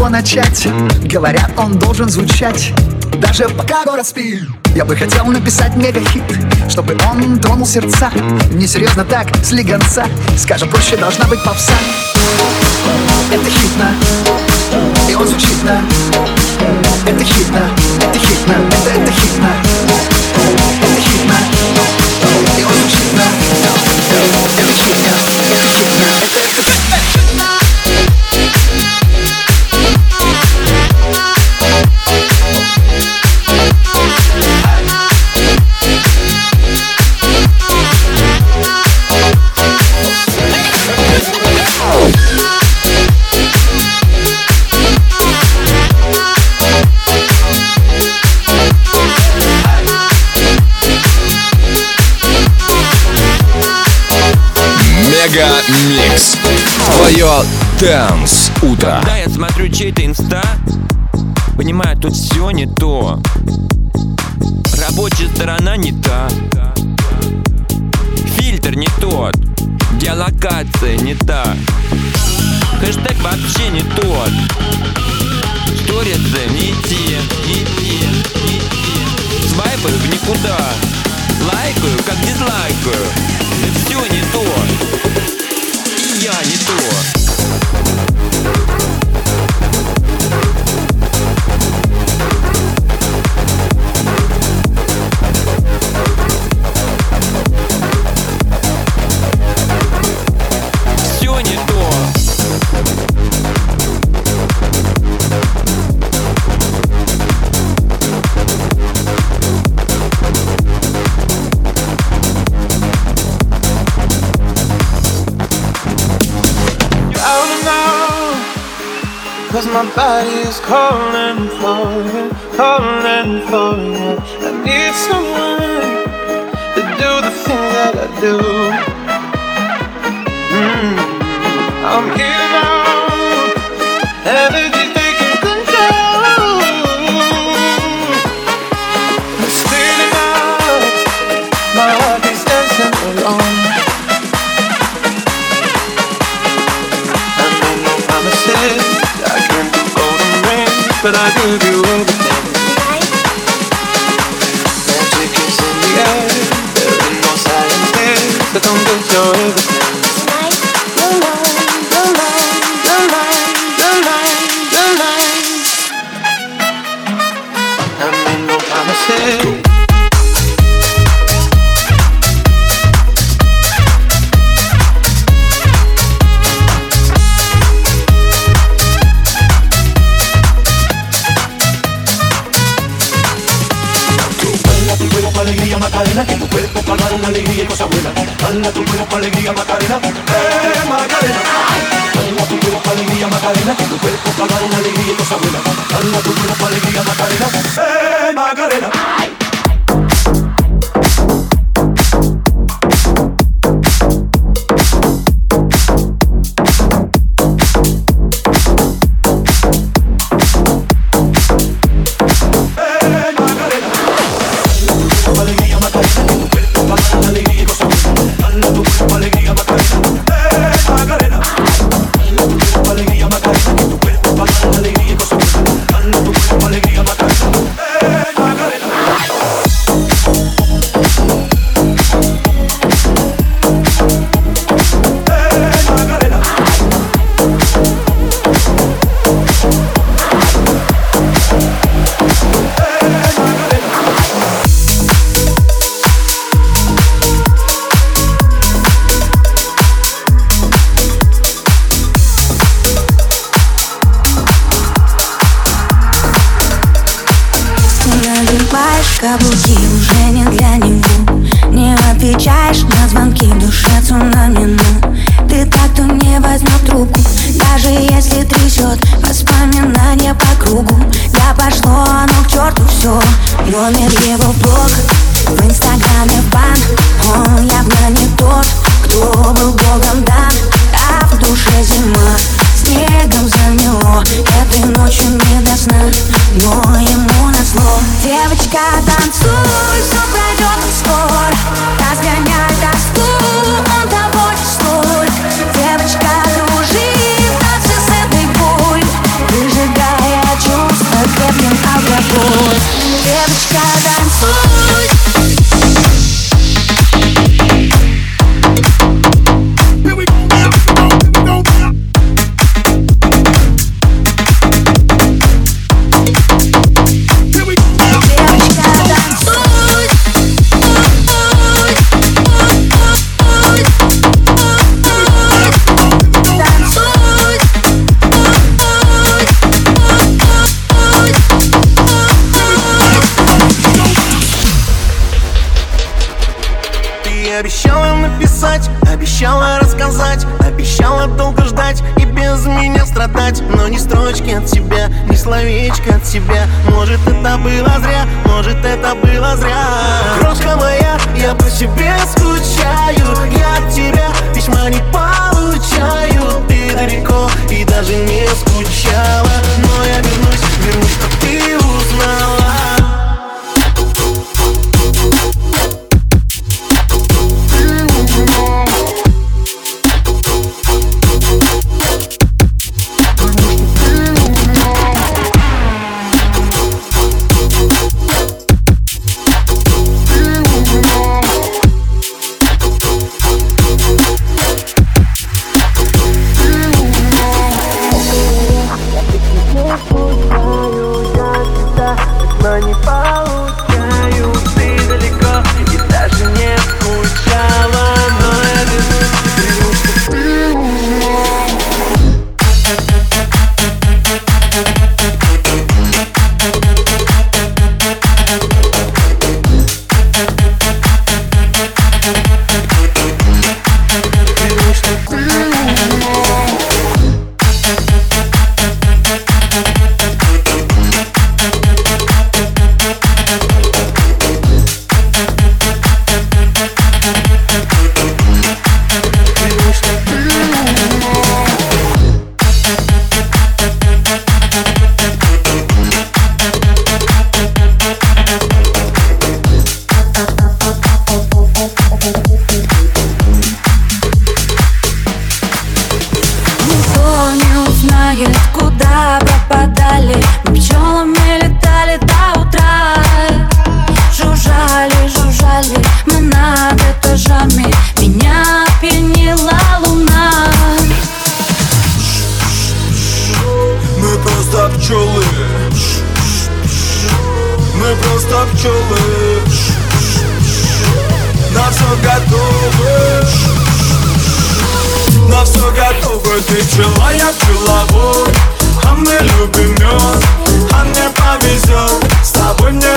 не с чего начать. Говорят, он должен звучать. Даже пока город спит. Я бы хотел написать мегахит Чтобы он тронул сердца. Несерьезно так, слегонца. Скажем проще, должна быть попса. Это хитно. И он звучит на. Это хитно, это хитно, это, это хитно. Это хитно. И он звучит на. Это хитно, Dance Утро. Когда я смотрю чей-то инста, понимаю, тут все не то. Рабочая сторона не та. Фильтр не тот. Геолокация не та. Хэштег вообще не тот. Сторисы не те, не те, не те. Свайпаю в никуда. Лайкаю, как дизлайкаю. И все не calling for but I give you. Каблуки уже не для него. Не отвечаешь на звонки в душе цунами Ты так, кто не возьмет трубку Даже если трясет воспоминания по кругу. Я пошло оно к черту все Номер его блог В инстаграме бан. Он явно не тот, кто был богом дан А в душе зима снегом замело Этой ночью не до сна, но ему на зло. Девочка, танцуй, все пройдет скоро Разгоняй тоску, он тобой столь Девочка, кружи в танце с этой боль Выжигая чувства крепким алкоголь Девочка, тебя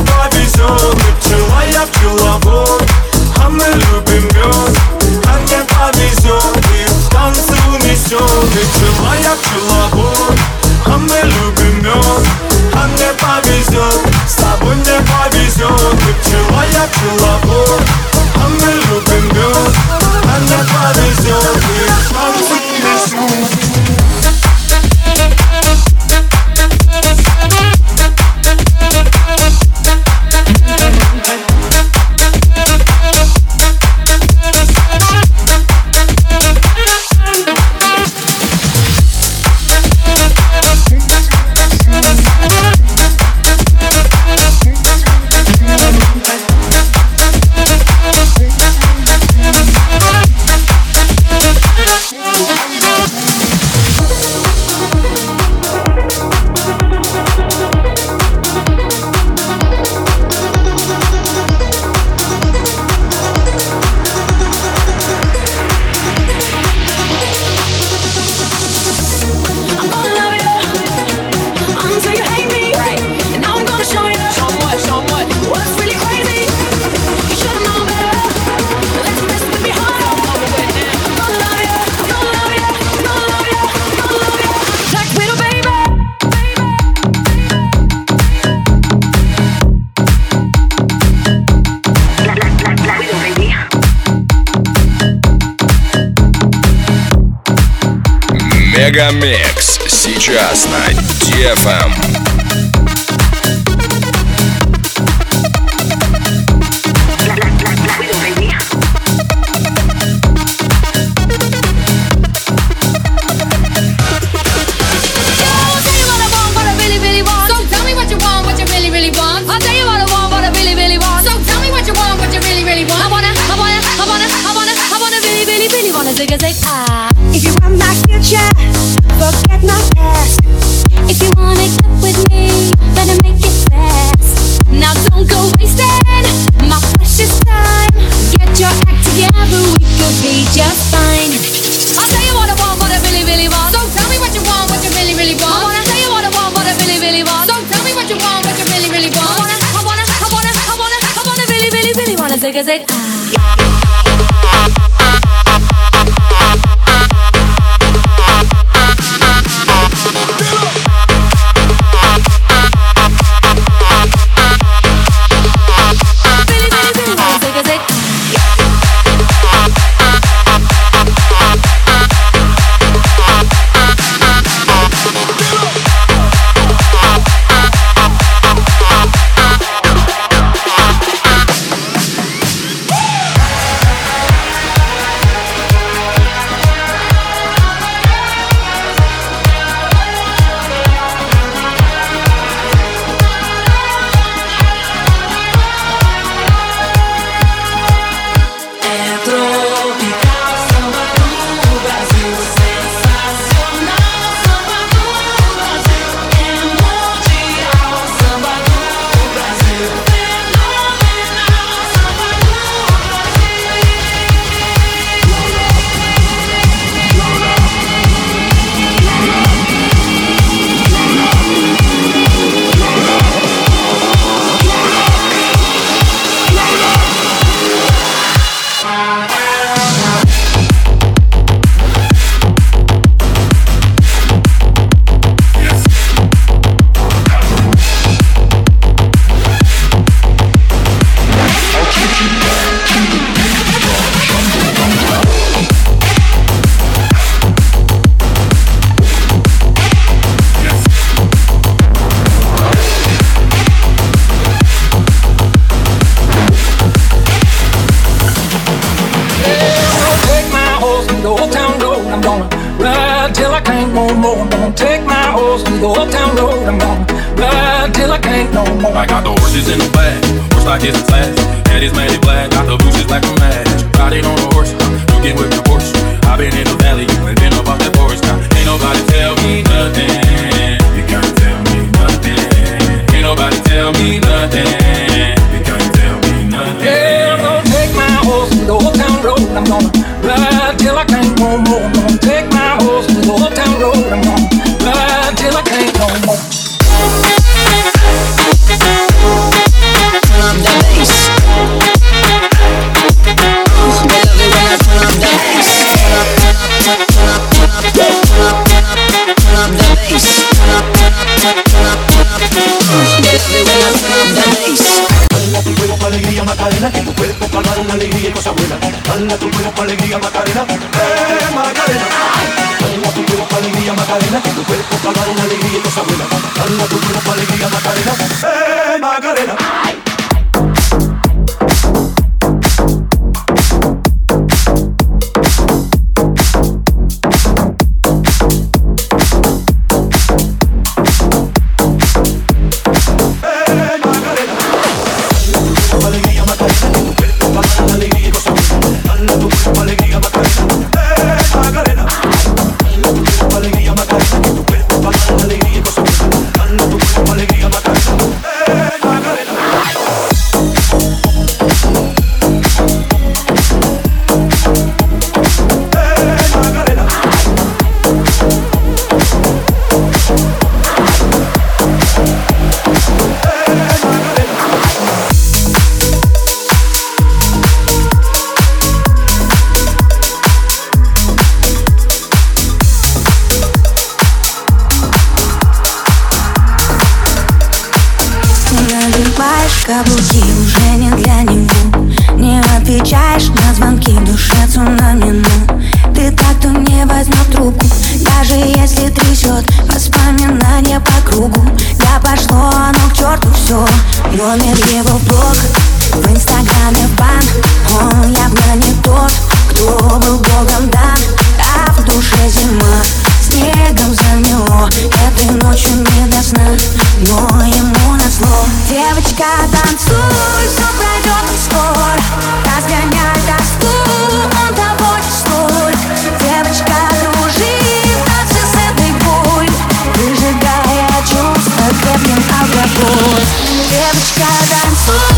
повезет Мы пчела, я пчеловод А мы любим мед А мне повезет И в танцы унесет пчела, я пчеловод А мы любим мед повезет С тобой мне повезет пчела, я пчеловод А мы любим мед повезет И в танцы Мегамикс сейчас на DFM. zig a zig ah. Together we could. I'll you wanna want, what I really, really want. So tell me what you want, what you really, really want. I wanna, I wanna, I wanna, I wanna, I wanna really, really, really wanna take. если трясет Воспоминания по кругу я пошло оно к черту все Номер его в блог В инстаграме бан Он явно не тот, кто был богом дан. А в душе зима Снегом замело Этой ночью не до сна Но ему на зло. Девочка, танцуй, все пройдет скоро Разгоняй тоску, он тобой столь Девочка, Девочка, танцуй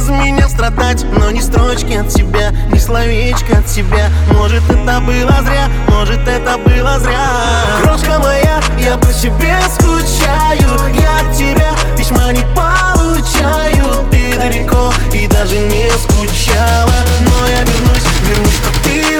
и без меня страдать Но ни строчки от тебя, ни словечко от тебя. Может это было зря, может это было зря. Крошка моя, я по тебе скучаю Я от тебя письма не получаю. Ты далеко и даже не скучала Но я вернусь, вернусь, чтоб ты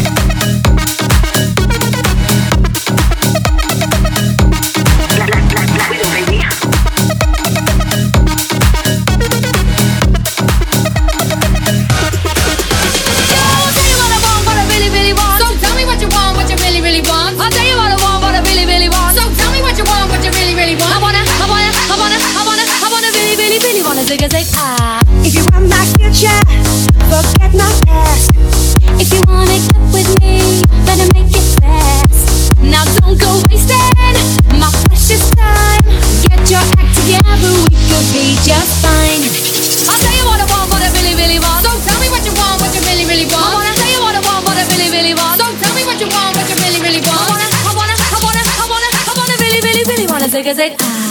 If you want my future, forget my past If you wanna get with me, better make it fast. Now don't go wasting my precious time. Get your act together, we could be just fine. I'll tell you what I want, what I really, really want. So tell me what you want, what you really, really want. I wanna tell you what I want, what I really, really want. So tell me what you want, what you really, really want. I wanna, I wanna, I wanna, I wanna, I wanna really, really, really wanna zig a ah.